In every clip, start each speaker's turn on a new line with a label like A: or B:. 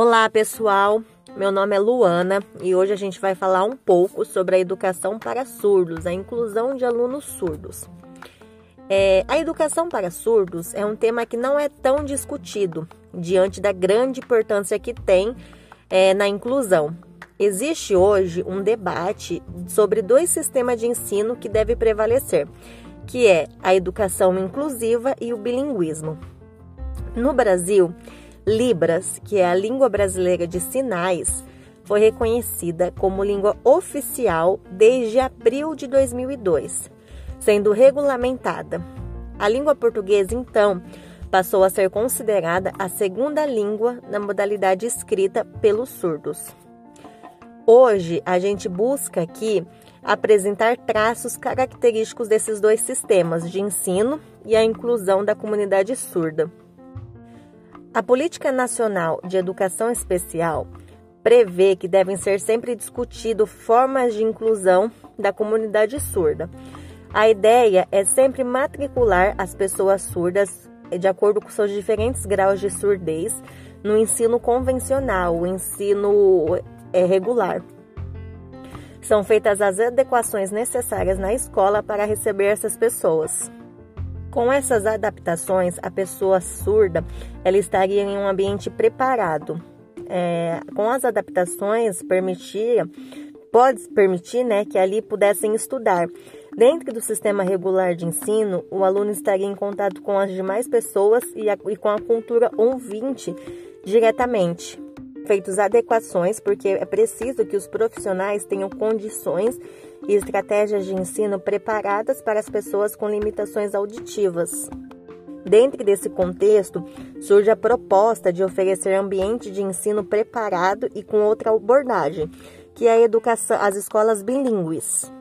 A: Olá, pessoal. Meu nome é Luana e hoje a gente vai falar um pouco sobre a educação para surdos, a inclusão de alunos surdos. É, a educação para surdos é um tema que não é tão discutido diante da grande importância que tem é, na inclusão. Existe hoje um debate sobre dois sistemas de ensino que deve prevalecer, que é a educação inclusiva e o bilinguismo. No Brasil, Libras, que é a língua brasileira de sinais, foi reconhecida como língua oficial desde abril de 2002, sendo regulamentada. A língua portuguesa, então, passou a ser considerada a segunda língua na modalidade escrita pelos surdos. Hoje, a gente busca aqui apresentar traços característicos desses dois sistemas de ensino e a inclusão da comunidade surda. A Política Nacional de Educação Especial prevê que devem ser sempre discutidas formas de inclusão da comunidade surda. A ideia é sempre matricular as pessoas surdas de acordo com seus diferentes graus de surdez no ensino convencional, o ensino é, regular. São feitas as adequações necessárias na escola para receber essas pessoas. Com essas adaptações, a pessoa surda ela estaria em um ambiente preparado. É, com as adaptações, permitia, pode permitir né, que ali pudessem estudar. Dentro do sistema regular de ensino, o aluno estaria em contato com as demais pessoas e, a, e com a cultura ouvinte diretamente. Feitos adequações, porque é preciso que os profissionais tenham condições e estratégias de ensino preparadas para as pessoas com limitações auditivas. Dentro desse contexto, surge a proposta de oferecer ambiente de ensino preparado e com outra abordagem, que é a educação, as escolas bilíngues.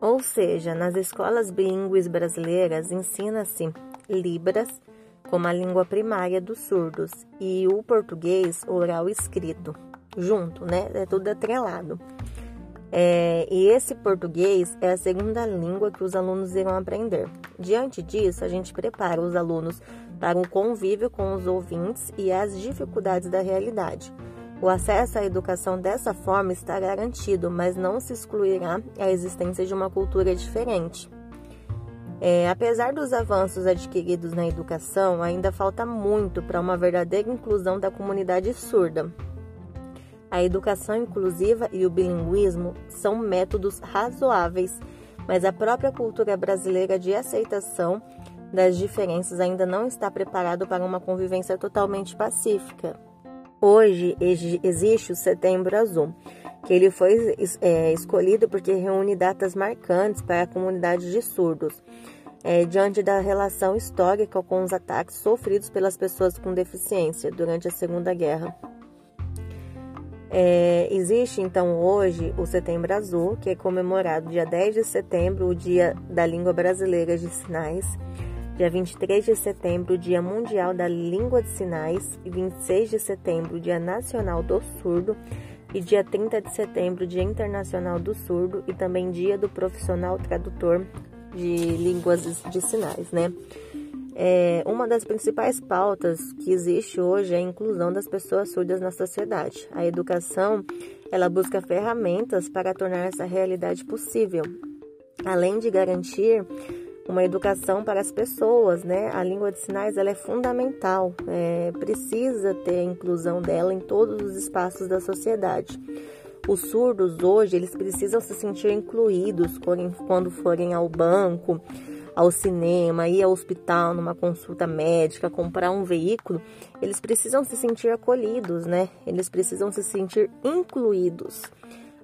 A: Ou seja, nas escolas bilíngues brasileiras ensina-se Libras como a língua primária dos surdos e o português oral escrito, junto, né? É tudo atrelado. É, e esse português é a segunda língua que os alunos irão aprender. Diante disso, a gente prepara os alunos para um convívio com os ouvintes e as dificuldades da realidade. O acesso à educação dessa forma está garantido, mas não se excluirá a existência de uma cultura diferente. É, apesar dos avanços adquiridos na educação, ainda falta muito para uma verdadeira inclusão da comunidade surda. A educação inclusiva e o bilinguismo são métodos razoáveis, mas a própria cultura brasileira de aceitação das diferenças ainda não está preparado para uma convivência totalmente pacífica. Hoje existe o Setembro Azul, que ele foi é, escolhido porque reúne datas marcantes para a comunidade de surdos, é, diante da relação histórica com os ataques sofridos pelas pessoas com deficiência durante a Segunda Guerra. É, existe então hoje o Setembro Azul, que é comemorado dia 10 de setembro, o Dia da Língua Brasileira de Sinais, dia 23 de setembro, o Dia Mundial da Língua de Sinais, e 26 de setembro, o Dia Nacional do Surdo, e dia 30 de setembro, Dia Internacional do Surdo, e também Dia do Profissional Tradutor de Línguas de Sinais, né? É, uma das principais pautas que existe hoje é a inclusão das pessoas surdas na sociedade. A educação, ela busca ferramentas para tornar essa realidade possível, além de garantir uma educação para as pessoas, né? A língua de sinais ela é fundamental, é, precisa ter a inclusão dela em todos os espaços da sociedade. Os surdos hoje eles precisam se sentir incluídos quando forem ao banco, ao cinema, ir ao hospital, numa consulta médica, comprar um veículo, eles precisam se sentir acolhidos, né? Eles precisam se sentir incluídos,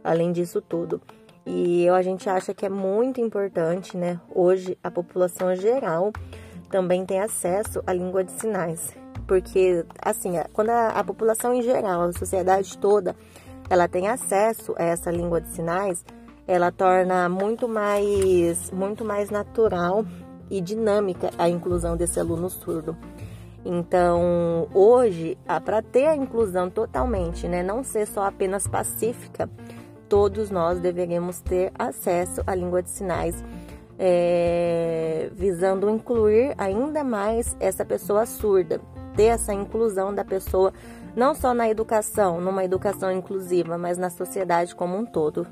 A: além disso tudo. E a gente acha que é muito importante, né? Hoje a população geral também tem acesso à língua de sinais, porque assim, quando a, a população em geral, a sociedade toda, ela tem acesso a essa língua de sinais, ela torna muito mais, muito mais natural e dinâmica a inclusão desse aluno surdo. Então, hoje, para ter a inclusão totalmente, né, não ser só apenas pacífica, todos nós deveríamos ter acesso à língua de sinais, é, visando incluir ainda mais essa pessoa surda. ter essa inclusão da pessoa, não só na educação, numa educação inclusiva, mas na sociedade como um todo.